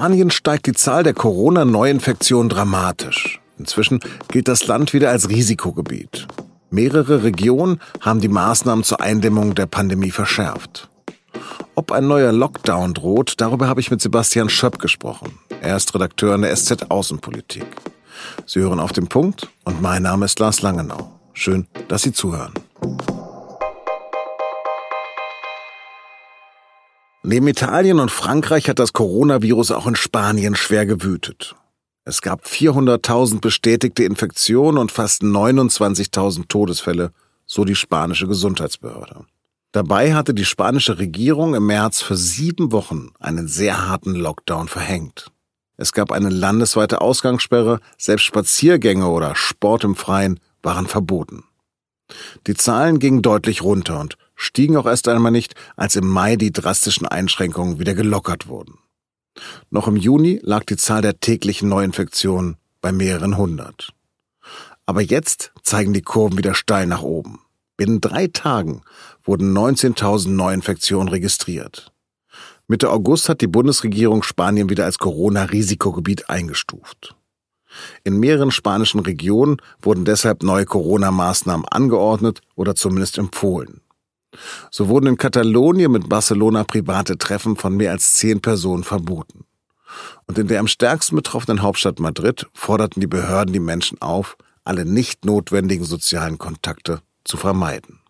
Spanien steigt die Zahl der Corona-Neuinfektionen dramatisch. Inzwischen gilt das Land wieder als Risikogebiet. Mehrere Regionen haben die Maßnahmen zur Eindämmung der Pandemie verschärft. Ob ein neuer Lockdown droht, darüber habe ich mit Sebastian Schöpp gesprochen. Er ist Redakteur in der SZ Außenpolitik. Sie hören auf den Punkt und mein Name ist Lars Langenau. Schön, dass Sie zuhören. Neben Italien und Frankreich hat das Coronavirus auch in Spanien schwer gewütet. Es gab 400.000 bestätigte Infektionen und fast 29.000 Todesfälle, so die spanische Gesundheitsbehörde. Dabei hatte die spanische Regierung im März für sieben Wochen einen sehr harten Lockdown verhängt. Es gab eine landesweite Ausgangssperre, selbst Spaziergänge oder Sport im Freien waren verboten. Die Zahlen gingen deutlich runter und stiegen auch erst einmal nicht, als im Mai die drastischen Einschränkungen wieder gelockert wurden. Noch im Juni lag die Zahl der täglichen Neuinfektionen bei mehreren hundert. Aber jetzt zeigen die Kurven wieder steil nach oben. Binnen drei Tagen wurden 19.000 Neuinfektionen registriert. Mitte August hat die Bundesregierung Spanien wieder als Corona-Risikogebiet eingestuft. In mehreren spanischen Regionen wurden deshalb neue Corona-Maßnahmen angeordnet oder zumindest empfohlen. So wurden in Katalonien mit Barcelona private Treffen von mehr als zehn Personen verboten. Und in der am stärksten betroffenen Hauptstadt Madrid forderten die Behörden die Menschen auf, alle nicht notwendigen sozialen Kontakte zu vermeiden.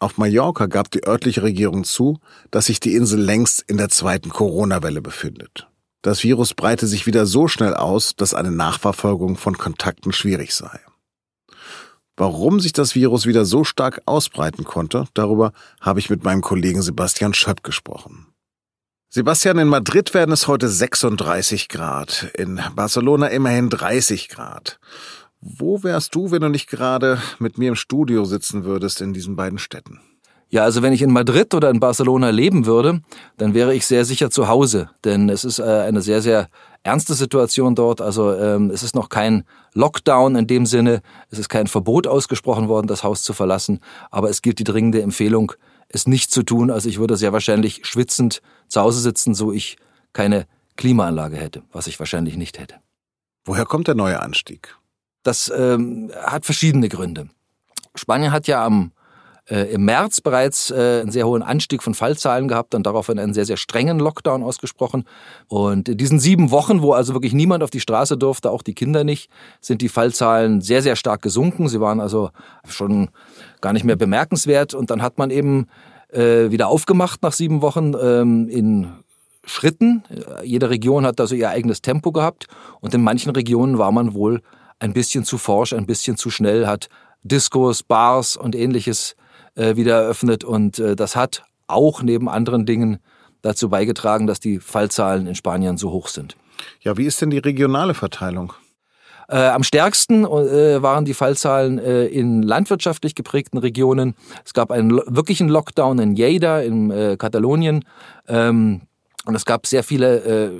Auf Mallorca gab die örtliche Regierung zu, dass sich die Insel längst in der zweiten Corona-Welle befindet. Das Virus breite sich wieder so schnell aus, dass eine Nachverfolgung von Kontakten schwierig sei. Warum sich das Virus wieder so stark ausbreiten konnte, darüber habe ich mit meinem Kollegen Sebastian Schöpp gesprochen. Sebastian, in Madrid werden es heute 36 Grad, in Barcelona immerhin 30 Grad. Wo wärst du, wenn du nicht gerade mit mir im Studio sitzen würdest in diesen beiden Städten? Ja, also wenn ich in Madrid oder in Barcelona leben würde, dann wäre ich sehr sicher zu Hause, denn es ist äh, eine sehr, sehr ernste Situation dort. Also ähm, es ist noch kein Lockdown in dem Sinne, es ist kein Verbot ausgesprochen worden, das Haus zu verlassen, aber es gilt die dringende Empfehlung, es nicht zu tun. Also ich würde sehr wahrscheinlich schwitzend zu Hause sitzen, so ich keine Klimaanlage hätte, was ich wahrscheinlich nicht hätte. Woher kommt der neue Anstieg? Das ähm, hat verschiedene Gründe. Spanien hat ja am im März bereits äh, einen sehr hohen Anstieg von Fallzahlen gehabt und daraufhin einen sehr, sehr strengen Lockdown ausgesprochen. Und in diesen sieben Wochen, wo also wirklich niemand auf die Straße durfte, auch die Kinder nicht, sind die Fallzahlen sehr, sehr stark gesunken. Sie waren also schon gar nicht mehr bemerkenswert. Und dann hat man eben äh, wieder aufgemacht nach sieben Wochen ähm, in Schritten. Jede Region hat also ihr eigenes Tempo gehabt. Und in manchen Regionen war man wohl ein bisschen zu forsch, ein bisschen zu schnell, hat Diskos, Bars und ähnliches äh, wieder eröffnet. Und äh, das hat auch neben anderen Dingen dazu beigetragen, dass die Fallzahlen in Spanien so hoch sind. Ja, wie ist denn die regionale Verteilung? Äh, am stärksten äh, waren die Fallzahlen äh, in landwirtschaftlich geprägten Regionen. Es gab einen wirklichen Lockdown in Lleida in äh, Katalonien. Ähm, und es gab sehr viele äh,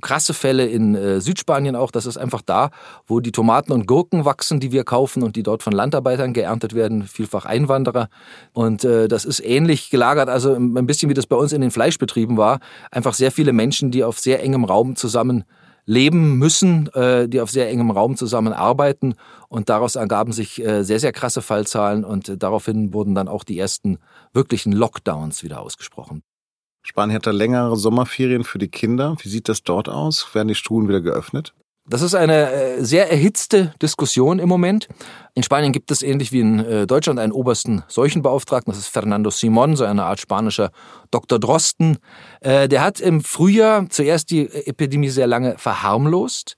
krasse Fälle in äh, Südspanien auch. Das ist einfach da, wo die Tomaten und Gurken wachsen, die wir kaufen und die dort von Landarbeitern geerntet werden, vielfach Einwanderer. Und äh, das ist ähnlich gelagert, also ein bisschen wie das bei uns in den Fleischbetrieben war. Einfach sehr viele Menschen, die auf sehr engem Raum zusammen leben müssen, äh, die auf sehr engem Raum zusammenarbeiten. Und daraus ergaben sich äh, sehr, sehr krasse Fallzahlen und äh, daraufhin wurden dann auch die ersten wirklichen Lockdowns wieder ausgesprochen. Spanien hat da längere Sommerferien für die Kinder. Wie sieht das dort aus? Werden die Schulen wieder geöffnet? Das ist eine äh, sehr erhitzte Diskussion im Moment. In Spanien gibt es ähnlich wie in äh, Deutschland einen obersten Seuchenbeauftragten. Das ist Fernando Simon, so eine Art spanischer Dr. Drosten. Äh, der hat im Frühjahr zuerst die Epidemie sehr lange verharmlost,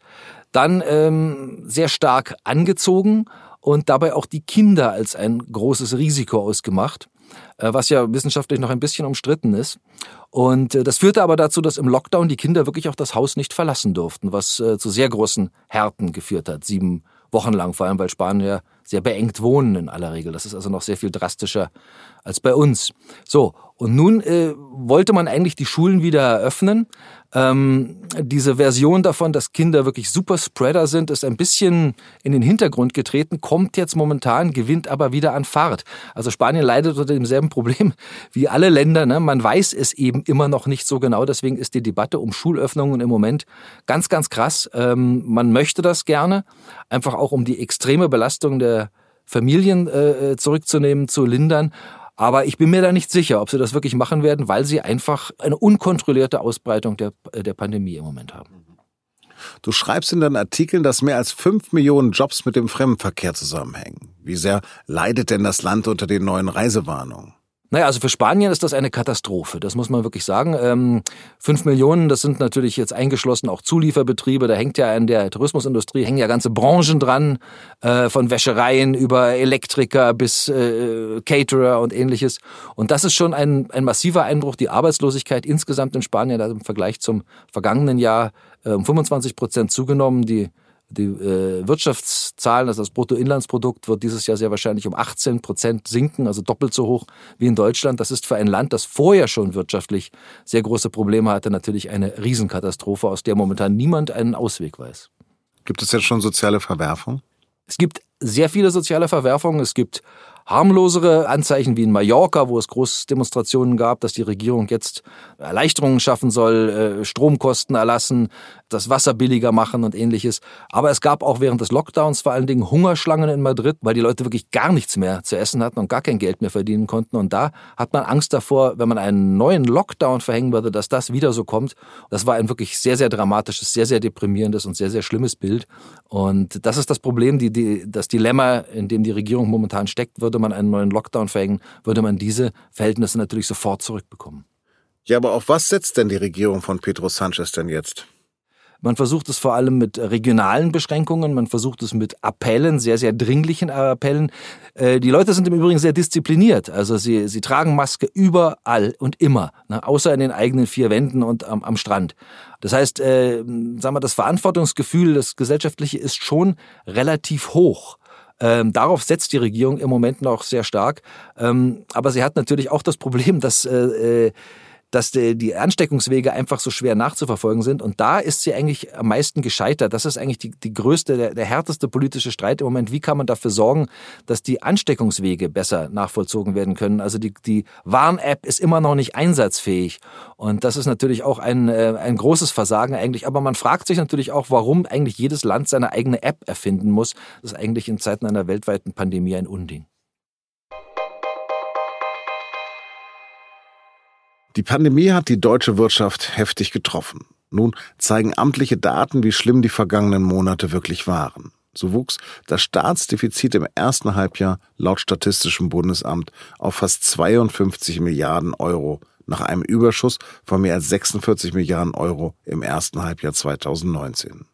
dann ähm, sehr stark angezogen und dabei auch die Kinder als ein großes Risiko ausgemacht. Äh, was ja wissenschaftlich noch ein bisschen umstritten ist. Und äh, das führte aber dazu, dass im Lockdown die Kinder wirklich auch das Haus nicht verlassen durften, was äh, zu sehr großen Härten geführt hat, sieben Wochen lang, vor allem weil Spanien ja sehr beengt wohnen in aller Regel. Das ist also noch sehr viel drastischer als bei uns. So, und nun äh, wollte man eigentlich die Schulen wieder eröffnen. Ähm, diese Version davon, dass Kinder wirklich Superspreader sind, ist ein bisschen in den Hintergrund getreten, kommt jetzt momentan, gewinnt aber wieder an Fahrt. Also Spanien leidet unter demselben Problem wie alle Länder. Ne? Man weiß es eben immer noch nicht so genau. Deswegen ist die Debatte um Schulöffnungen im Moment ganz, ganz krass. Ähm, man möchte das gerne, einfach auch um die extreme Belastung der Familien äh, zurückzunehmen, zu lindern. Aber ich bin mir da nicht sicher, ob sie das wirklich machen werden, weil sie einfach eine unkontrollierte Ausbreitung der, der Pandemie im Moment haben. Du schreibst in deinen Artikeln, dass mehr als fünf Millionen Jobs mit dem Fremdenverkehr zusammenhängen. Wie sehr leidet denn das Land unter den neuen Reisewarnungen? Naja, also für Spanien ist das eine Katastrophe, das muss man wirklich sagen. Ähm, fünf Millionen, das sind natürlich jetzt eingeschlossen auch Zulieferbetriebe, da hängt ja in der Tourismusindustrie, hängen ja ganze Branchen dran, äh, von Wäschereien über Elektriker bis äh, Caterer und ähnliches. Und das ist schon ein, ein massiver Einbruch. Die Arbeitslosigkeit insgesamt in Spanien hat im Vergleich zum vergangenen Jahr äh, um 25 Prozent zugenommen. Die die äh, Wirtschaftszahlen, also das Bruttoinlandsprodukt, wird dieses Jahr sehr wahrscheinlich um 18 Prozent sinken, also doppelt so hoch wie in Deutschland. Das ist für ein Land, das vorher schon wirtschaftlich sehr große Probleme hatte, natürlich eine Riesenkatastrophe, aus der momentan niemand einen Ausweg weiß. Gibt es jetzt schon soziale Verwerfung? Es gibt sehr viele soziale Verwerfungen. Es gibt harmlosere Anzeichen wie in Mallorca, wo es Großdemonstrationen gab, dass die Regierung jetzt Erleichterungen schaffen soll, äh, Stromkosten erlassen, das Wasser billiger machen und ähnliches. Aber es gab auch während des Lockdowns vor allen Dingen Hungerschlangen in Madrid, weil die Leute wirklich gar nichts mehr zu essen hatten und gar kein Geld mehr verdienen konnten. Und da hat man Angst davor, wenn man einen neuen Lockdown verhängen würde, dass das wieder so kommt. Das war ein wirklich sehr, sehr dramatisches, sehr, sehr deprimierendes und sehr, sehr schlimmes Bild. Und das ist das Problem, die, die, das Dilemma, in dem die Regierung momentan steckt, würde man einen neuen Lockdown verhängen, würde man diese Verhältnisse natürlich sofort zurückbekommen. Ja, aber auf was setzt denn die Regierung von Pedro Sanchez denn jetzt? Man versucht es vor allem mit regionalen Beschränkungen, man versucht es mit Appellen, sehr, sehr dringlichen Appellen. Äh, die Leute sind im Übrigen sehr diszipliniert. Also sie, sie tragen Maske überall und immer, ne, außer in den eigenen vier Wänden und am, am Strand. Das heißt, äh, sagen wir, das Verantwortungsgefühl, das Gesellschaftliche ist schon relativ hoch. Ähm, darauf setzt die Regierung im Moment noch sehr stark. Ähm, aber sie hat natürlich auch das Problem, dass äh, äh dass die Ansteckungswege einfach so schwer nachzuverfolgen sind. Und da ist sie eigentlich am meisten gescheitert. Das ist eigentlich die, die größte, der, der härteste politische Streit im Moment. Wie kann man dafür sorgen, dass die Ansteckungswege besser nachvollzogen werden können? Also die, die Warn-App ist immer noch nicht einsatzfähig. Und das ist natürlich auch ein, äh, ein großes Versagen eigentlich. Aber man fragt sich natürlich auch, warum eigentlich jedes Land seine eigene App erfinden muss. Das ist eigentlich in Zeiten einer weltweiten Pandemie ein Unding. Die Pandemie hat die deutsche Wirtschaft heftig getroffen. Nun zeigen amtliche Daten, wie schlimm die vergangenen Monate wirklich waren. So wuchs das Staatsdefizit im ersten Halbjahr laut Statistischem Bundesamt auf fast 52 Milliarden Euro nach einem Überschuss von mehr als 46 Milliarden Euro im ersten Halbjahr 2019.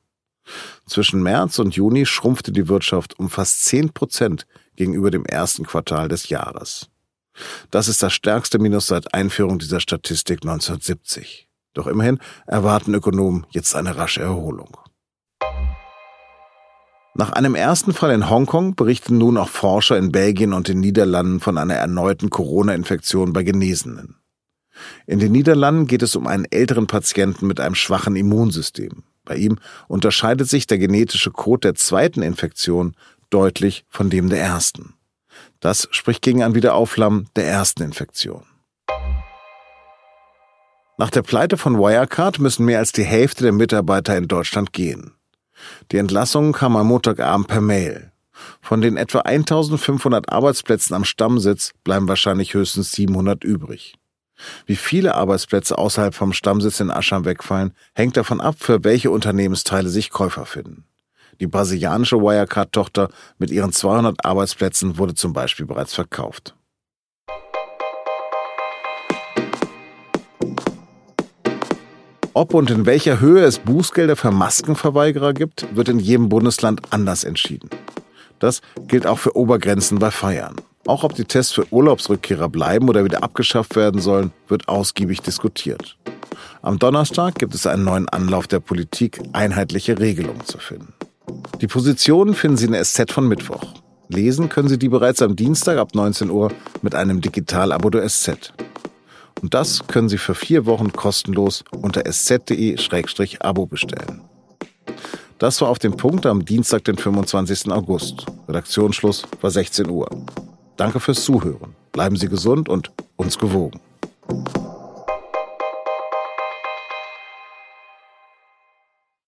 Zwischen März und Juni schrumpfte die Wirtschaft um fast 10 Prozent gegenüber dem ersten Quartal des Jahres. Das ist das stärkste Minus seit Einführung dieser Statistik 1970. Doch immerhin erwarten Ökonomen jetzt eine rasche Erholung. Nach einem ersten Fall in Hongkong berichten nun auch Forscher in Belgien und den Niederlanden von einer erneuten Corona-Infektion bei Genesenen. In den Niederlanden geht es um einen älteren Patienten mit einem schwachen Immunsystem. Bei ihm unterscheidet sich der genetische Code der zweiten Infektion deutlich von dem der ersten. Das spricht gegen ein Wiederaufflammen der ersten Infektion. Nach der Pleite von Wirecard müssen mehr als die Hälfte der Mitarbeiter in Deutschland gehen. Die Entlassung kam am Montagabend per Mail. Von den etwa 1500 Arbeitsplätzen am Stammsitz bleiben wahrscheinlich höchstens 700 übrig. Wie viele Arbeitsplätze außerhalb vom Stammsitz in Ascham wegfallen, hängt davon ab, für welche Unternehmensteile sich Käufer finden. Die brasilianische Wirecard-Tochter mit ihren 200 Arbeitsplätzen wurde zum Beispiel bereits verkauft. Ob und in welcher Höhe es Bußgelder für Maskenverweigerer gibt, wird in jedem Bundesland anders entschieden. Das gilt auch für Obergrenzen bei Feiern. Auch ob die Tests für Urlaubsrückkehrer bleiben oder wieder abgeschafft werden sollen, wird ausgiebig diskutiert. Am Donnerstag gibt es einen neuen Anlauf der Politik, einheitliche Regelungen zu finden. Die Positionen finden Sie in der SZ von Mittwoch. Lesen können Sie die bereits am Dienstag ab 19 Uhr mit einem Digital-Abo der SZ. Und das können Sie für vier Wochen kostenlos unter sz.de-abo bestellen. Das war auf dem Punkt am Dienstag, den 25. August. Redaktionsschluss war 16 Uhr. Danke fürs Zuhören. Bleiben Sie gesund und uns gewogen.